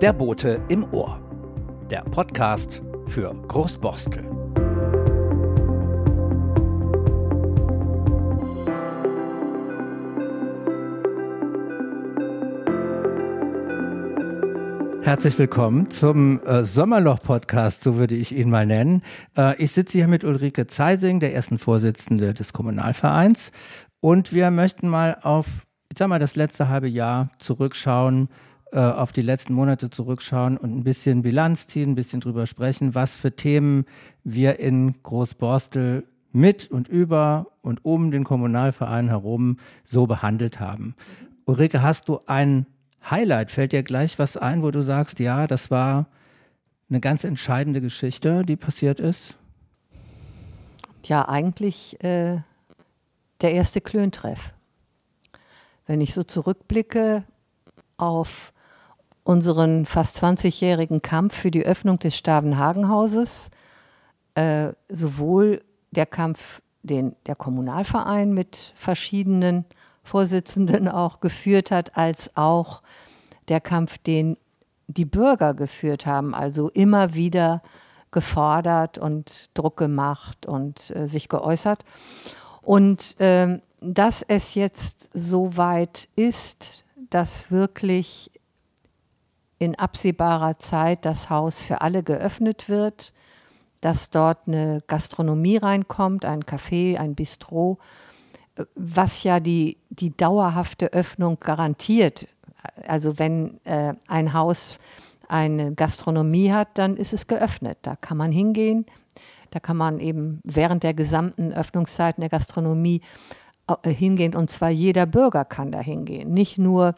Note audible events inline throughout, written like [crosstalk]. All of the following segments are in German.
Der Bote im Ohr. Der Podcast für Großborstel. Herzlich willkommen zum äh, Sommerloch-Podcast, so würde ich ihn mal nennen. Äh, ich sitze hier mit Ulrike Zeising, der ersten Vorsitzende des Kommunalvereins. Und wir möchten mal auf, ich sag mal, das letzte halbe Jahr zurückschauen, äh, auf die letzten Monate zurückschauen und ein bisschen Bilanz ziehen, ein bisschen drüber sprechen, was für Themen wir in Großborstel mit und über und um den Kommunalverein herum so behandelt haben. Ulrike, hast du ein Highlight? Fällt dir gleich was ein, wo du sagst, ja, das war eine ganz entscheidende Geschichte, die passiert ist? Ja, eigentlich äh, der erste Klöntreff. Wenn ich so zurückblicke auf unseren fast 20-jährigen Kampf für die Öffnung des Stavenhagenhauses, äh, sowohl der Kampf, den der Kommunalverein mit verschiedenen Vorsitzenden [laughs] auch geführt hat, als auch der Kampf, den die Bürger geführt haben, also immer wieder gefordert und Druck gemacht und äh, sich geäußert. Und ähm, dass es jetzt so weit ist, dass wirklich in absehbarer Zeit das Haus für alle geöffnet wird, dass dort eine Gastronomie reinkommt, ein Café, ein Bistro, was ja die, die dauerhafte Öffnung garantiert. Also wenn äh, ein Haus eine Gastronomie hat, dann ist es geöffnet. Da kann man hingehen, da kann man eben während der gesamten Öffnungszeiten der Gastronomie hingehen und zwar jeder Bürger kann da hingehen, nicht nur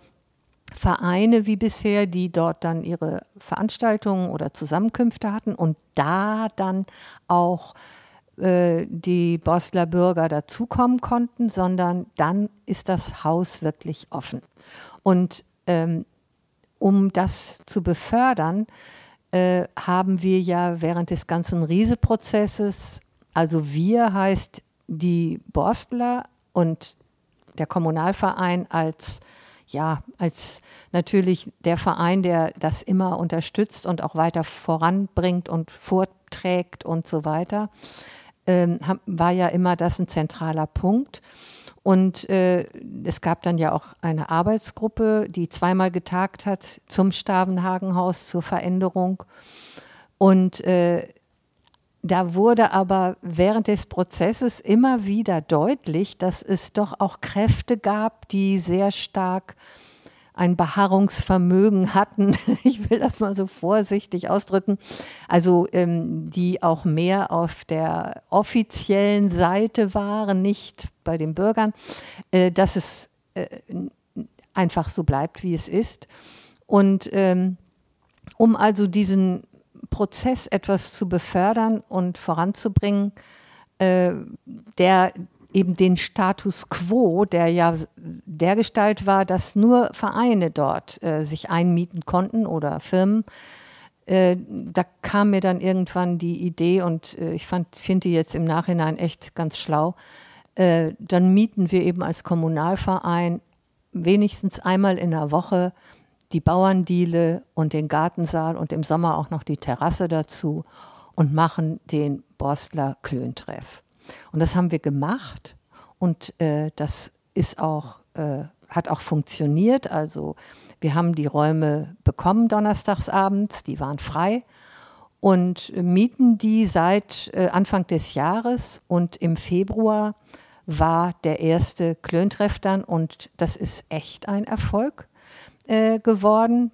Vereine wie bisher, die dort dann ihre Veranstaltungen oder Zusammenkünfte hatten und da dann auch äh, die Bosler Bürger dazukommen konnten, sondern dann ist das Haus wirklich offen. Und ähm, um das zu befördern, äh, haben wir ja während des ganzen Rieseprozesses, also wir heißt die Borstler und der Kommunalverein als ja, als natürlich der Verein, der das immer unterstützt und auch weiter voranbringt und vorträgt und so weiter, ähm, war ja immer das ein zentraler Punkt. Und äh, es gab dann ja auch eine Arbeitsgruppe, die zweimal getagt hat zum Stavenhagenhaus zur Veränderung. Und äh, da wurde aber während des Prozesses immer wieder deutlich, dass es doch auch Kräfte gab, die sehr stark ein Beharrungsvermögen hatten, [laughs] ich will das mal so vorsichtig ausdrücken, also ähm, die auch mehr auf der offiziellen Seite waren, nicht bei den Bürgern, äh, dass es äh, einfach so bleibt, wie es ist. Und ähm, um also diesen Prozess etwas zu befördern und voranzubringen, äh, der eben den Status quo, der ja der Gestalt war, dass nur Vereine dort äh, sich einmieten konnten oder Firmen. Äh, da kam mir dann irgendwann die Idee und äh, ich finde die jetzt im Nachhinein echt ganz schlau. Äh, dann mieten wir eben als Kommunalverein wenigstens einmal in der Woche die Bauerndiele und den Gartensaal und im Sommer auch noch die Terrasse dazu und machen den Borstler Klöntreff. Und das haben wir gemacht und äh, das ist auch, äh, hat auch funktioniert. Also wir haben die Räume bekommen donnerstagsabends, die waren frei und mieten die seit äh, Anfang des Jahres und im Februar war der erste Klöntreff dann und das ist echt ein Erfolg äh, geworden.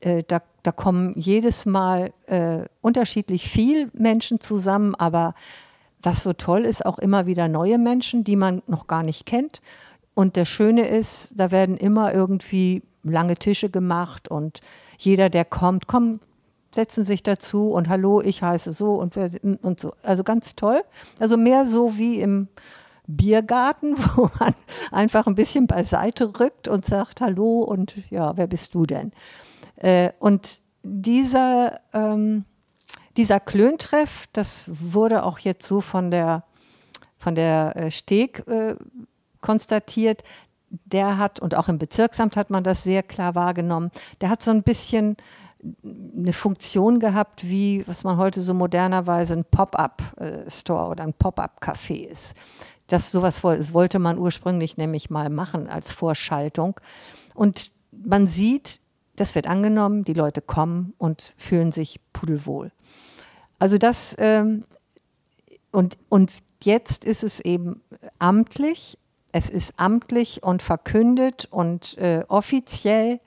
Äh, da, da, kommen jedes Mal äh, unterschiedlich viel Menschen zusammen, aber was so toll ist, auch immer wieder neue Menschen, die man noch gar nicht kennt. Und das Schöne ist, da werden immer irgendwie lange Tische gemacht und jeder, der kommt, komm, setzen sich dazu und hallo, ich heiße so und, und so. Also ganz toll. Also mehr so wie im Biergarten, [laughs] wo man einfach ein bisschen beiseite rückt und sagt Hallo und ja, wer bist du denn? Äh, und dieser ähm, dieser Klöntreff, das wurde auch jetzt so von der, von der äh, Steg äh, konstatiert, der hat, und auch im Bezirksamt hat man das sehr klar wahrgenommen, der hat so ein bisschen eine Funktion gehabt, wie was man heute so modernerweise ein Pop-up-Store oder ein Pop-up-Café ist. Das sowas wollte man ursprünglich nämlich mal machen als Vorschaltung. Und man sieht, das wird angenommen, die Leute kommen und fühlen sich pudelwohl. Also das ähm, und, und jetzt ist es eben amtlich, es ist amtlich und verkündet und äh, offiziell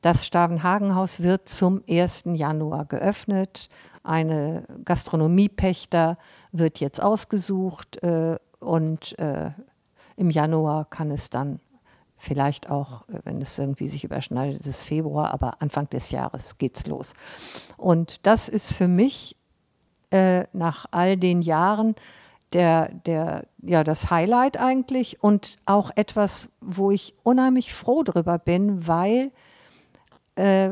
das Stavenhagenhaus wird zum 1. Januar geöffnet. Eine Gastronomiepächter wird jetzt ausgesucht äh, und äh, im Januar kann es dann vielleicht auch, äh, wenn es irgendwie sich überschneidet, ist es Februar, aber Anfang des Jahres geht's los. Und das ist für mich äh, nach all den Jahren der, der, ja, das Highlight eigentlich und auch etwas, wo ich unheimlich froh drüber bin, weil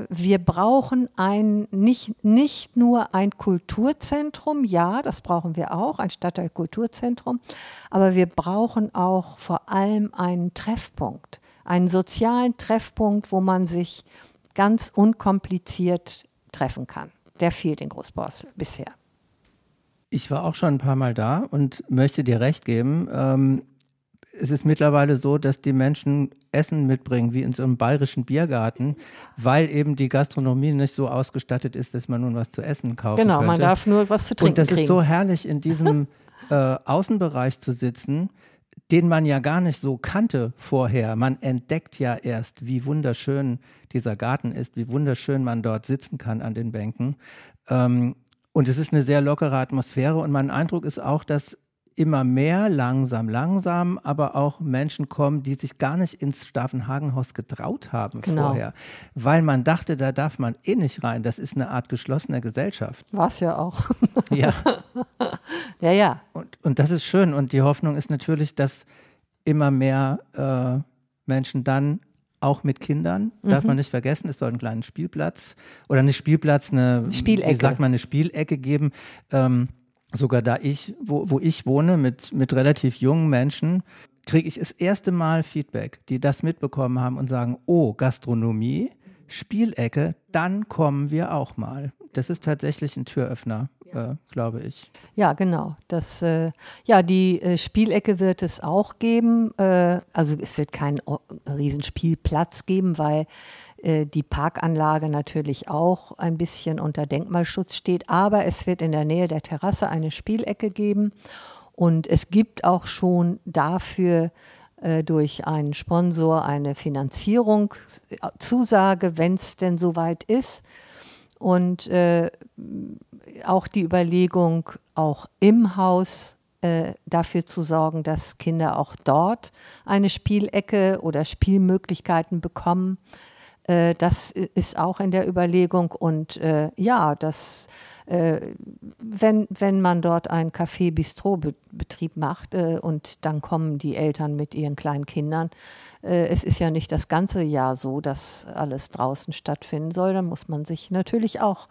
wir brauchen ein, nicht, nicht nur ein Kulturzentrum, ja, das brauchen wir auch, ein Stadtteilkulturzentrum, aber wir brauchen auch vor allem einen Treffpunkt, einen sozialen Treffpunkt, wo man sich ganz unkompliziert treffen kann. Der fehlt in Großborstel bisher. Ich war auch schon ein paar Mal da und möchte dir recht geben. Ähm, es ist mittlerweile so, dass die Menschen Essen mitbringen, wie in so einem bayerischen Biergarten, weil eben die Gastronomie nicht so ausgestattet ist, dass man nun was zu essen kaufen Genau, könnte. man darf nur was zu trinken Und das kriegen. ist so herrlich, in diesem [laughs] äh, Außenbereich zu sitzen, den man ja gar nicht so kannte vorher. Man entdeckt ja erst, wie wunderschön dieser Garten ist, wie wunderschön man dort sitzen kann an den Bänken. Ähm, und es ist eine sehr lockere Atmosphäre und mein Eindruck ist auch, dass immer mehr, langsam, langsam, aber auch Menschen kommen, die sich gar nicht ins Stavenhagenhaus getraut haben Genau. vorher, weil man dachte, da darf man eh nicht rein. Das ist eine Art geschlossener Gesellschaft. War es ja auch. [laughs] Ja, [laughs] ja, ja. und, und das ist schön. Und die Hoffnung ist natürlich, dass immer mehr äh, Menschen dann auch mit Kindern, darf Mhm. man nicht vergessen, es soll einen kleinen Spielplatz oder nicht Spielplatz, eine Spielecke. wie sagt man, eine Spielecke geben. Ähm, sogar da ich, wo, wo ich wohne, mit, mit relativ jungen Menschen, kriege ich das erste Mal Feedback, die das mitbekommen haben und sagen, oh, Gastronomie, Spielecke, dann kommen wir auch mal. Das ist tatsächlich ein Türöffner, äh, glaube ich. Ja, genau. Das, äh, ja, die äh, Spielecke wird es auch geben. Äh, also es wird keinen o- Riesenspielplatz geben, weil die Parkanlage natürlich auch ein bisschen unter Denkmalschutz steht. Aber es wird in der Nähe der Terrasse eine Spielecke geben. Und es gibt auch schon dafür äh, durch einen Sponsor eine Finanzierung, äh, Zusage, wenn es denn soweit ist. Und äh, auch die Überlegung, auch im Haus äh, dafür zu sorgen, dass Kinder auch dort eine Spielecke oder Spielmöglichkeiten bekommen. Äh, das ist auch in der Überlegung. Und äh, ja, das, äh, wenn, wenn man dort einen Café-Bistro-Betrieb macht äh, und dann kommen die Eltern mit ihren kleinen Kindern, äh, es ist ja nicht das ganze Jahr so, dass alles draußen stattfinden soll, dann muss man sich natürlich auch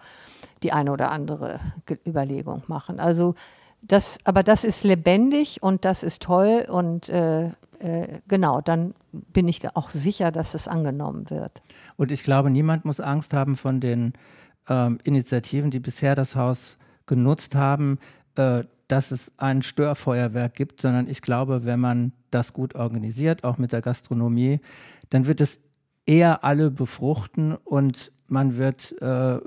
die eine oder andere Ge Überlegung machen. Also das, aber das ist lebendig und das ist toll und äh, äh, genau, dann bin ich auch sicher, dass es angenommen wird. Und ich glaube, niemand muss Angst haben von den ähm, Initiativen, die bisher das Haus genutzt haben, äh, dass es ein Störfeuerwerk gibt, sondern ich glaube, wenn man das gut organisiert, auch mit der Gastronomie, dann wird es eher alle befruchten und man wird äh,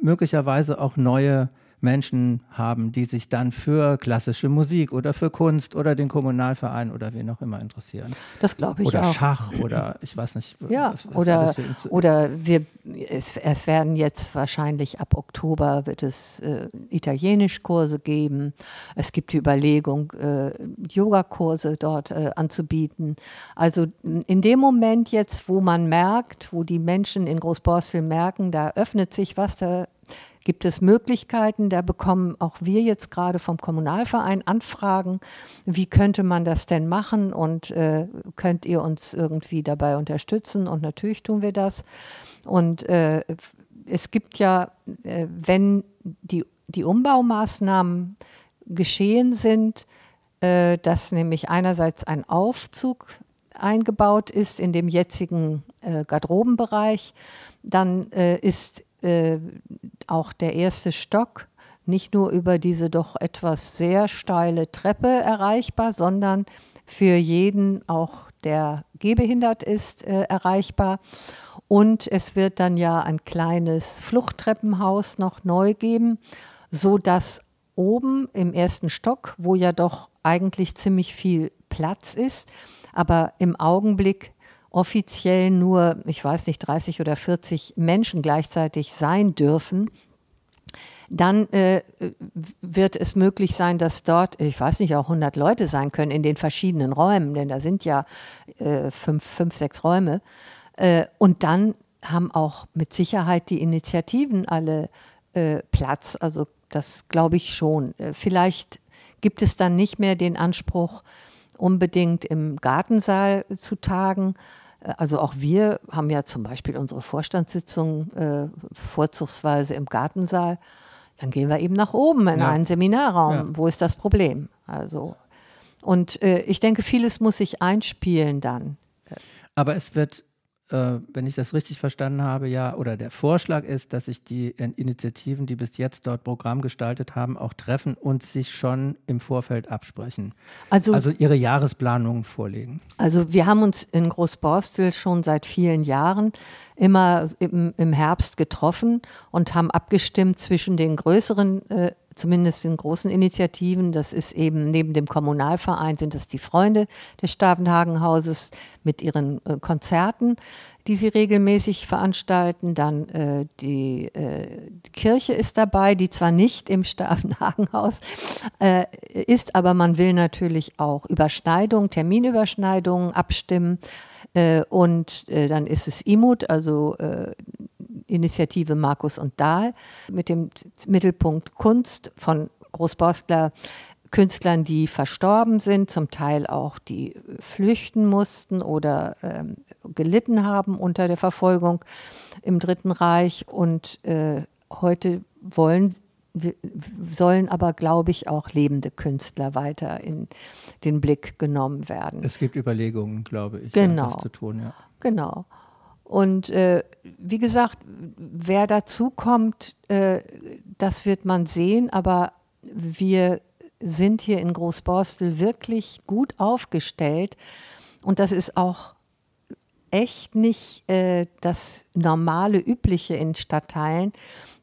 möglicherweise auch neue Menschen haben, die sich dann für klassische Musik oder für Kunst oder den Kommunalverein oder wen auch immer interessieren. Das glaube ich oder auch. Schach oder ich weiß nicht. Ja, oder, oder wir, es, es werden jetzt wahrscheinlich ab Oktober wird es äh, Italienischkurse geben. Es gibt die Überlegung, äh, Yogakurse dort äh, anzubieten. Also in dem Moment jetzt, wo man merkt, wo die Menschen in Großborstel merken, da öffnet sich was, da gibt es Möglichkeiten. Da bekommen auch wir jetzt gerade vom Kommunalverein Anfragen, wie könnte man das denn machen und äh, könnt ihr uns irgendwie dabei unterstützen? Und natürlich tun wir das. Und äh, es gibt ja, äh, wenn die, die Umbaumaßnahmen geschehen sind, äh, dass nämlich einerseits ein Aufzug eingebaut ist in dem jetzigen äh, Garderobenbereich. Dann äh, ist äh, auch der erste Stock nicht nur über diese doch etwas sehr steile Treppe erreichbar, sondern für jeden auch, der gehbehindert ist, äh, erreichbar. Und es wird dann ja ein kleines Fluchttreppenhaus noch neu geben, so dass oben im ersten Stock, wo ja doch eigentlich ziemlich viel Platz ist, aber im Augenblick offiziell nur, ich weiß nicht, 30 oder 40 Menschen gleichzeitig sein dürfen, dann äh, wird es möglich sein, dass dort, ich weiß nicht, auch 100 Leute sein können in den verschiedenen Räumen, denn da sind ja äh, fünf, fünf, sechs Räume. Äh, und dann haben auch mit Sicherheit die Initiativen alle äh, Platz. Also das glaube ich schon. Äh, vielleicht gibt es dann nicht mehr den Anspruch, unbedingt im Gartensaal zu tagen. Äh, also auch wir haben ja zum Beispiel unsere Vorstandssitzung äh, vorzugsweise im Gartensaal. Dann gehen wir eben nach oben in ja. einen Seminarraum. Ja. Wo ist das Problem? Also und äh, ich denke, vieles muss sich einspielen dann. Aber es wird äh, wenn ich das richtig verstanden habe, ja, oder der Vorschlag ist, dass sich die Initiativen, die bis jetzt dort Programm gestaltet haben, auch treffen und sich schon im Vorfeld absprechen. Also, also ihre Jahresplanungen vorlegen. Also wir haben uns in Großborstel schon seit vielen Jahren immer im, im Herbst getroffen und haben abgestimmt zwischen den größeren äh, zumindest in großen Initiativen. Das ist eben neben dem Kommunalverein sind das die Freunde des Stavenhagenhauses mit ihren äh, Konzerten, die sie regelmäßig veranstalten. Dann äh, die, äh, die, Kirche ist dabei, die zwar nicht im Stavenhagenhaus äh, ist, aber man will natürlich auch Überschneidungen, Terminüberschneidungen abstimmen. Äh, und äh, dann ist es IMUT, also Initiative Markus und Dahl mit dem Mittelpunkt Kunst von Großborstler Künstlern, die verstorben sind, zum Teil auch die flüchten mussten oder ähm, gelitten haben unter der Verfolgung im Dritten Reich. Und äh, heute wollen sollen aber, glaube ich, auch lebende Künstler weiter in den Blick genommen werden. Es gibt Überlegungen, glaube ich, genau. das zu tun. Ja. Genau. Und äh, wie gesagt, wer dazu kommt, äh, das wird man sehen, aber wir sind hier in Großborstel wirklich gut aufgestellt. Und das ist auch echt nicht äh, das normale, übliche in Stadtteilen,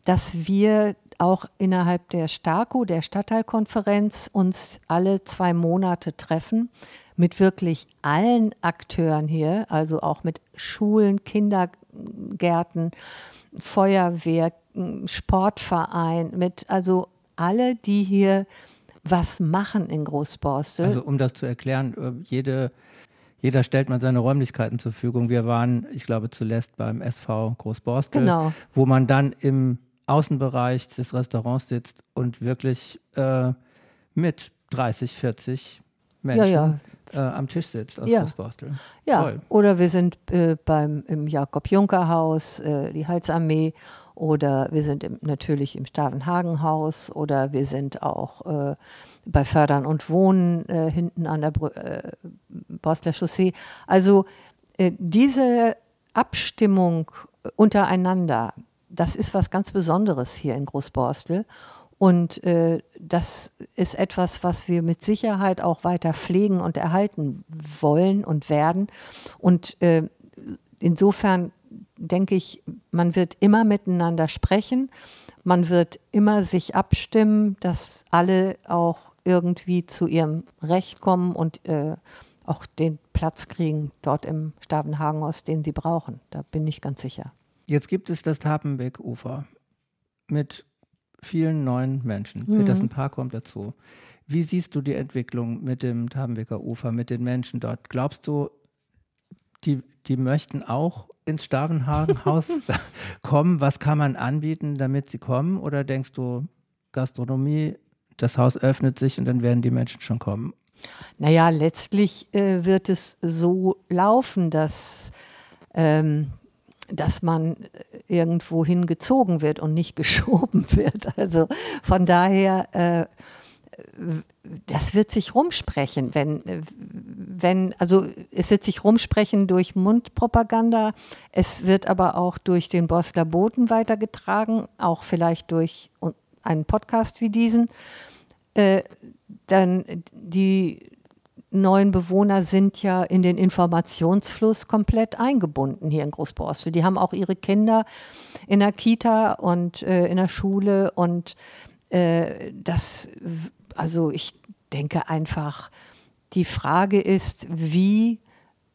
dass wir auch innerhalb der STAKO, der Stadtteilkonferenz, uns alle zwei Monate treffen mit wirklich allen Akteuren hier, also auch mit Schulen, Kindergärten, Feuerwehr, Sportverein, mit also alle, die hier was machen in Großborstel. Also um das zu erklären, äh, jede, jeder stellt mal seine Räumlichkeiten zur Verfügung. Wir waren, ich glaube, zuletzt beim SV Großborstel, genau. wo man dann im Außenbereich des Restaurants sitzt und wirklich äh, mit 30, 40 Menschen ja, ja äh, am Tisch sitzt aus ja. Fußbostel. Ja, Toll. oder wir sind äh, beim, im Jakob-Juncker-Haus, äh, die Heilsarmee, oder wir sind im, natürlich im Stavenhagen-Haus, oder wir sind auch äh, bei Fördern und Wohnen äh, hinten an der Br äh, Bostler Chaussee. Also diese Abstimmung untereinander, das ist was ganz Besonderes hier in Großborstel. Und äh, das ist etwas, was wir mit Sicherheit auch weiter pflegen und erhalten wollen und werden. Und äh, insofern denke ich, man wird immer miteinander sprechen, man wird immer sich abstimmen, dass alle auch irgendwie zu ihrem Recht kommen und äh, auch den Platz kriegen dort im Stavenhagenhaus, den sie brauchen. Da bin ich ganz sicher. Jetzt gibt es das Tapenbeck-Ufer mit vielen neuen Menschen. Mhm. Petersen Park kommt dazu. Wie siehst du die Entwicklung mit dem Tabenbecker Ufer, mit den Menschen dort? Glaubst du, die, die möchten auch ins Stavenhagenhaus [laughs] kommen? Was kann man anbieten, damit sie kommen? Oder denkst du, Gastronomie, das Haus öffnet sich und dann werden die Menschen schon kommen? Naja, letztlich äh, wird es so laufen, dass ähm, dass man äh, irgendwo hingezogen wird und nicht [laughs] geschoben wird. Also von daher, äh, das wird sich rumsprechen, wenn, wenn, also es wird sich rumsprechen durch Mundpropaganda, es wird aber auch durch den Bosler Boten weitergetragen, auch vielleicht durch einen Podcast wie diesen. Äh, dann die neuen Bewohner sind ja in den Informationsfluss komplett eingebunden hier in Großborstel. Die haben auch ihre Kinder in der Kita und äh, in der Schule und äh, das, also ich denke einfach, die Frage ist, wie,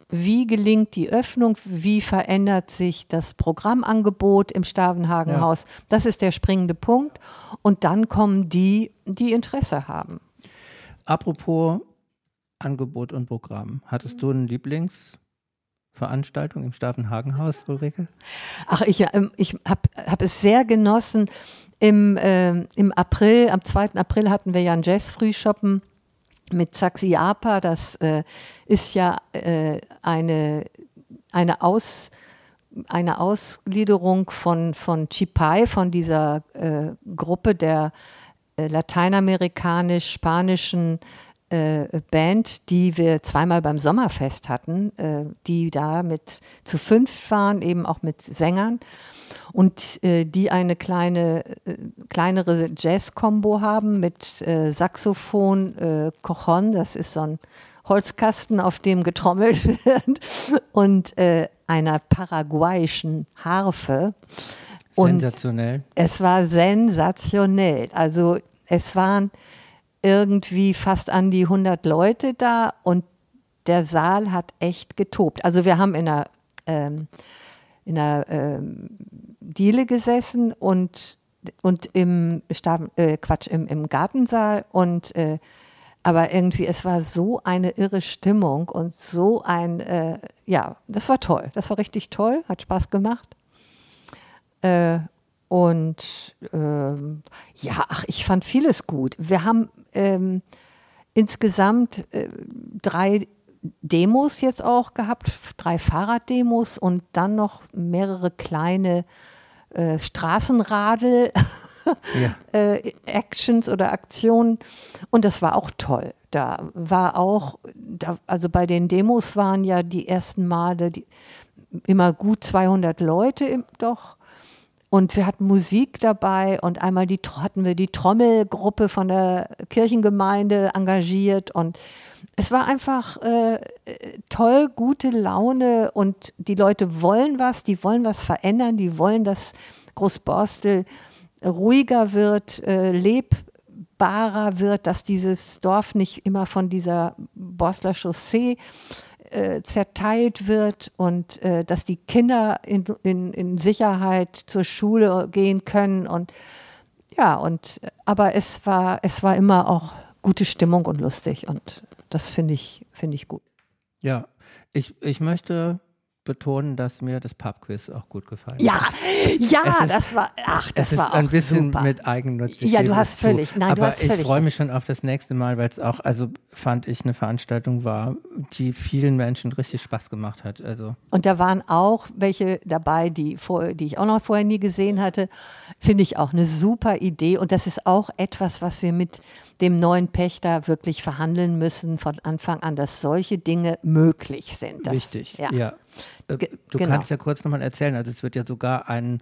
wie gelingt die Öffnung, wie verändert sich das Programmangebot im Stavenhagenhaus. Ja. Das ist der springende Punkt. Und dann kommen die, die Interesse haben. Apropos Angebot und Programm. Hattest du einen Lieblingsveranstaltung im Stavenhagenhaus, [laughs] Ulrike? Ach, ich, ähm, ich habe hab es sehr genossen. Im, äh, Im April, am 2. April hatten wir ja ein Jazz-Frühshoppen mit Saxiapa. Das äh, ist ja äh, eine, eine, Aus, eine Ausgliederung von, von Chipai, von dieser äh, Gruppe der äh, lateinamerikanisch-spanischen äh, Band, die wir zweimal beim Sommerfest hatten, äh, die da mit zu fünf waren, eben auch mit Sängern und äh, die eine kleine, äh, kleinere Jazz-Kombo haben mit äh, Saxophon, äh, Cojon, das ist so ein Holzkasten, auf dem getrommelt [laughs] wird, und äh, einer paraguayischen Harfe. Sensationell. Und es war sensationell. Also es waren irgendwie fast an die 100 Leute da und der Saal hat echt getobt. Also wir haben in einer, ähm, in einer ähm, Diele gesessen und, und im Stab, äh, Quatsch, im, im Gartensaal und äh, aber irgendwie, es war so eine irre Stimmung und so ein, äh, ja, das war toll. Das war richtig toll, hat Spaß gemacht. Äh, und ähm, ja, ach, ich fand vieles gut. Wir haben ähm, insgesamt äh, drei Demos jetzt auch gehabt, drei Fahrraddemos und dann noch mehrere kleine äh, Straßenradel. [laughs] Ja. [laughs] äh, Actions oder Aktionen und das war auch toll. Da war auch, da, also bei den Demos waren ja die ersten Male die, immer gut 200 Leute im, doch und wir hatten Musik dabei und einmal die, hatten wir die Trommelgruppe von der Kirchengemeinde engagiert. Und es war einfach äh, toll, gute Laune. Und die Leute wollen was, die wollen was verändern, die wollen, dass Großborstel ruhiger wird, äh, lebbarer wird, dass dieses Dorf nicht immer von dieser Borstler Chaussee äh, zerteilt wird und äh, dass die Kinder in, in, in Sicherheit zur Schule gehen können und ja, und aber es war, es war immer auch gute Stimmung und lustig und das finde ich, finde ich gut. Ja, ich, ich möchte betonen, dass mir das Pubquiz auch gut gefallen ja, hat. Ja, ja, das war, ach, das es war ist ein bisschen super. mit Eigennutz. ja, du hast zu. völlig, nein, Aber du hast ich völlig freue mich schon auf das nächste Mal, weil es auch, also fand ich eine Veranstaltung war, die vielen Menschen richtig Spaß gemacht hat. Also. Und da waren auch welche dabei, die, vor, die ich auch noch vorher nie gesehen hatte. Finde ich auch eine super Idee. Und das ist auch etwas, was wir mit dem neuen Pächter wirklich verhandeln müssen von Anfang an, dass solche Dinge möglich sind. Das, Wichtig, ja. ja. Äh, du genau. kannst ja kurz nochmal erzählen, also es wird ja sogar ein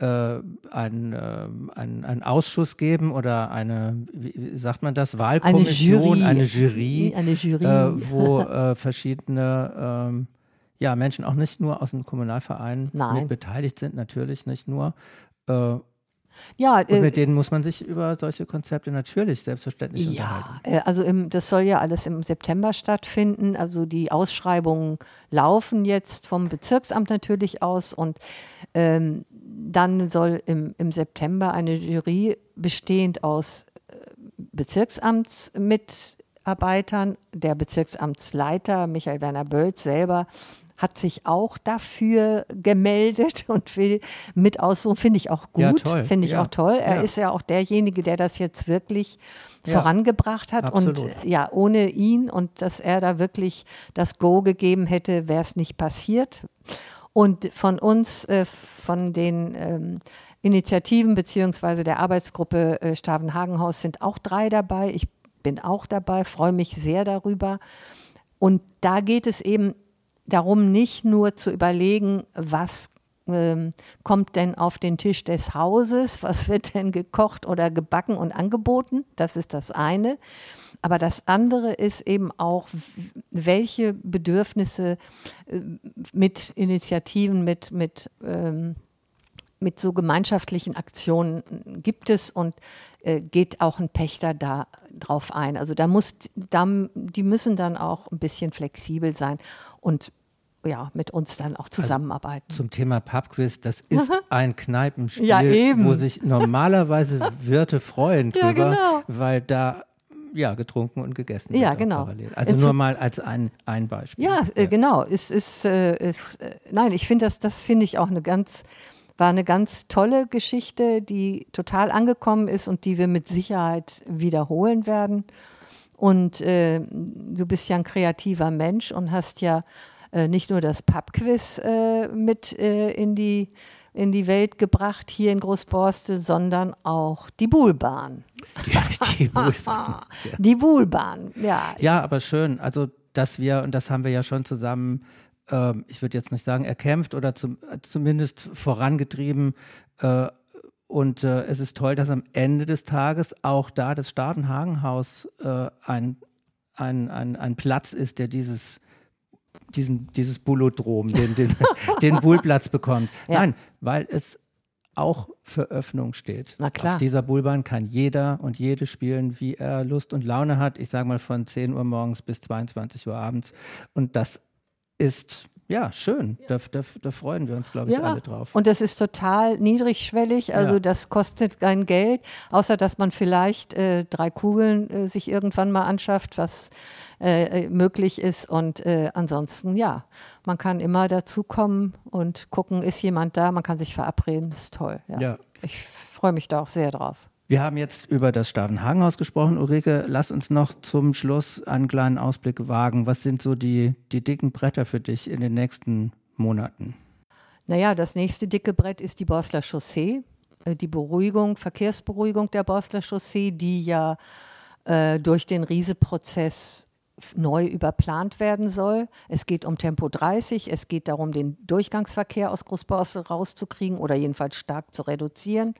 äh, ein, äh, ein, ein Ausschuss geben oder eine, wie sagt man das, Wahlkommission, eine Jury, eine Jury, äh, wo äh, verschiedene ähm, ja, Menschen auch nicht nur aus dem Kommunalverein mit beteiligt sind, natürlich nicht nur. Äh, ja, und mit äh, denen muss man sich über solche Konzepte natürlich selbstverständlich ja, unterhalten. Äh, also im, das soll ja alles im September stattfinden. Also die Ausschreibungen laufen jetzt vom Bezirksamt natürlich aus und ähm, dann soll im, im September eine Jury bestehend aus äh, Bezirksamtsmitarbeitern, der Bezirksamtsleiter Michael Werner Bölz selber hat sich auch dafür gemeldet [laughs] und will mit aussuchen. Finde ich auch gut. Ja, Finde ich ja. auch toll. Er ja. ist ja auch derjenige, der das jetzt wirklich vorangebracht hat. Absolut. Und ja, ohne ihn und dass er da wirklich das Go gegeben hätte, wäre es nicht passiert. Und von uns, äh, von den ähm, Initiativen beziehungsweise der Arbeitsgruppe äh, Stavenhagenhaus sind auch drei dabei. Ich bin auch dabei, freue mich sehr darüber. Und da geht es eben darum, nicht nur zu überlegen, was ähm, kommt denn auf den Tisch des Hauses, was wird denn gekocht oder gebacken und angeboten, das ist das eine. Aber das andere ist eben auch, welche Bedürfnisse äh, mit Initiativen, mit, mit, ähm, mit so gemeinschaftlichen Aktionen gibt es und äh, geht auch ein Pächter da drauf ein. Also da muss, da, die müssen dann auch ein bisschen flexibel sein und ja, mit uns dann auch also zusammenarbeiten. Also zum Thema Pubquiz, das ist [laughs] ein Kneipenspiel, ja, wo sich normalerweise Wirte freuen [laughs] drüber, ja, genau. weil da ja, getrunken und gegessen ja, genau. Also nur mal als ein, ein Beispiel. Ja, äh, genau. Ist, ist, äh, ist, äh, nein, ich finde das, das finde ich auch eine ganz, war eine ganz tolle Geschichte, die total angekommen ist und die wir mit Sicherheit wiederholen werden. Und äh, du bist ja ein kreativer Mensch und hast ja äh, nicht nur das Pubquiz äh, mit äh, in, die, in die Welt gebracht hier in Großborstel, sondern auch die Buhlbahn. Ja, [laughs] die Buhlbahn. [laughs] die Buhlbahn, ja. Ja, aber schön. Also, dass wir, und das haben wir ja schon zusammen ähm, ich würde jetzt nicht sagen erkämpft oder zum, zumindest vorangetrieben. Äh, und äh, es ist toll, dass am Ende des Tages auch da das Stavenhagenhaus äh, ein, ein, ein, ein Platz ist, der dieses diesen, dieses Bullodrom, den, den, [laughs] den Bullplatz bekommt. Ja. Nein, weil es auch für Öffnung steht. Na klar. Auf dieser Bullbahn kann jeder und jede spielen, wie er Lust und Laune hat. Ich sage mal von 10 Uhr morgens bis 22 Uhr abends. Und das ist ja, schön. Da, da, da, freuen wir uns, glaube ich, ja. alle drauf. Und das ist total niedrigschwellig. Also ja. das kostet kein Geld, außer dass man vielleicht äh, drei Kugeln äh, sich irgendwann mal anschafft, was äh, möglich ist. Und äh, ansonsten, ja, man kann immer dazukommen und gucken, ist jemand da, man kann sich verabreden, das ist toll. Ja. ja. Ich freue mich da auch sehr drauf. Wir haben jetzt über das Stavenhagenhaus gesprochen. Ulrike, lass uns noch zum Schluss einen kleinen Ausblick wagen. Was sind so die, die dicken Bretter für dich in den nächsten Monaten? Naja, das nächste dicke Brett ist die Borsler Chaussee. Äh, die Beruhigung, Verkehrsberuhigung der Borsler Chaussee, die ja äh, durch den Riese-Prozess neu überplant werden soll. Es geht um Tempo 30, es geht darum, den Durchgangsverkehr aus Großborstel rauszukriegen oder jedenfalls stark zu reduzieren.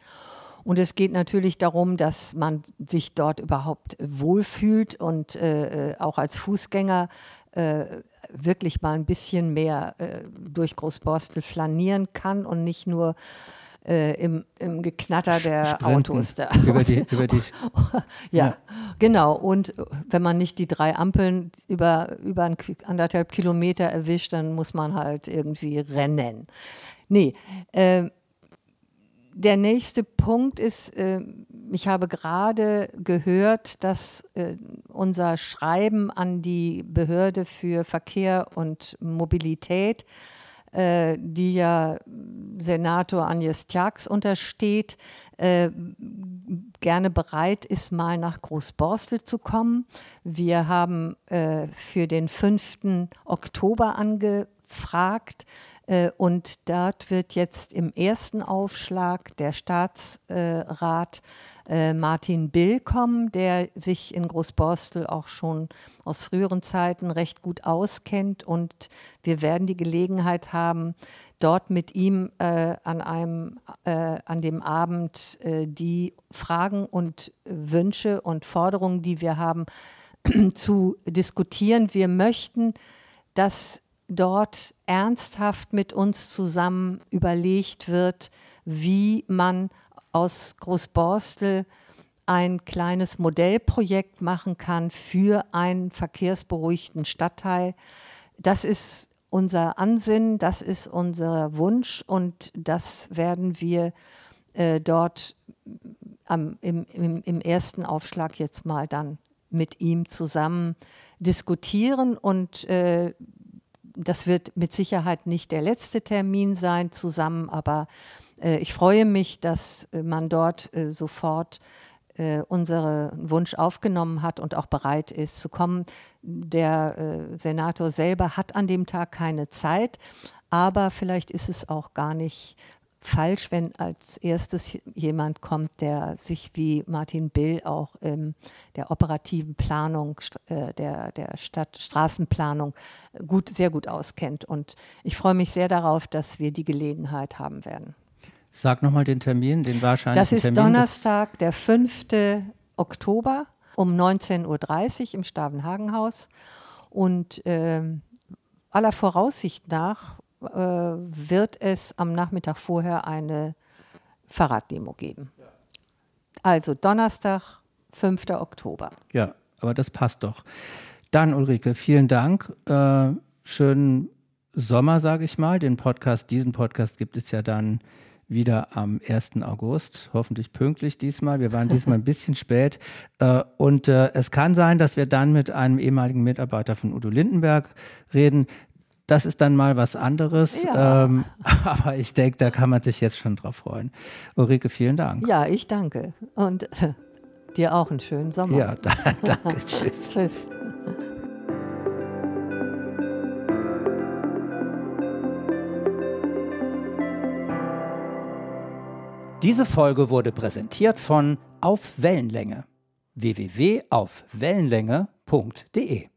Und es geht natürlich darum, dass man sich dort überhaupt wohlfühlt und äh, äh, auch als Fußgänger äh, wirklich mal ein bisschen mehr äh, durch Großborstel flanieren kann und nicht nur äh, im, im Geknatter der Sprinten Autos. Da. [laughs] Über die, [laughs] über die. ja, ja, genau. Und wenn man nicht die drei Ampeln über, über ein, anderthalb Kilometer erwischt, dann muss man halt irgendwie rennen. Nee, äh, der nächste Punkt ist, äh, ich habe gerade gehört, dass äh, unser Schreiben an die Behörde für Verkehr und Mobilität, äh, die ja Senator Agnes Tjax untersteht, äh, gerne bereit ist, mal nach Großborstel zu kommen. Wir haben äh, für den 5. Oktober angefragt und dort wird jetzt im ersten Aufschlag der Staatsrat äh, Martin Bill kommen, der sich in Großborstel auch schon aus früheren Zeiten recht gut auskennt. Und wir werden die Gelegenheit haben, dort mit ihm äh, an, einem, äh, an dem Abend äh, die Fragen und Wünsche und Forderungen, die wir haben, [clears throat] zu diskutieren. Wir möchten, dass dort ernsthaft mit uns zusammen überlegt wird, wie man aus Großborstel ein kleines Modellprojekt machen kann für einen verkehrsberuhigten Stadtteil. Das ist unser Ansinnen, das ist unser Wunsch und das werden wir äh, dort am, im, im, im ersten Aufschlag jetzt mal dann mit ihm zusammen diskutieren und äh, das wird mit Sicherheit nicht der letzte Termin sein zusammen, aber äh, ich freue mich, dass äh, man dort äh, sofort äh, unseren Wunsch aufgenommen hat und auch bereit ist zu kommen. Der äh, Senator selber hat an dem Tag keine Zeit, aber vielleicht ist es auch gar nicht falsch, wenn als erstes jemand kommt, der sich wie Martin Bill auch in der operativen Planung äh, der, der Stadt, Straßenplanung gut, sehr gut auskennt. Und ich freue mich sehr darauf, dass wir die Gelegenheit haben werden. Sag nochmal den Termin, den wahrscheinlich. Das ist Termin Donnerstag, der 5. Oktober um 19.30 Uhr im Stavenhagenhaus. Und äh, aller Voraussicht nach äh, wird es am Nachmittag vorher eine Fahrraddemo geben. Also Donnerstag, 5. Oktober. Ja, aber das passt doch. Dann, Ulrike, vielen Dank. Äh, schönen Sommer, sage ich mal. Den Podcast, diesen Podcast gibt es ja dann wieder am 1. August, hoffentlich pünktlich diesmal. Wir waren diesmal ein bisschen spät. Äh, und äh, es kann sein, dass wir dann mit einem ehemaligen Mitarbeiter von Udo Lindenberg reden. Das ist dann mal was anderes. Ja. Ähm, [laughs] aber ich denke, da kann man sich jetzt schon drauf freuen. Ulrike, vielen Dank. Ja, ich danke. Und äh, [laughs] dir auch einen schönen Sommer. Ja, da, [laughs] danke. Tschüss. Tschüss. Diese Folge wurde präsentiert von Auf Wellenlänge www.aufwellenlänge.de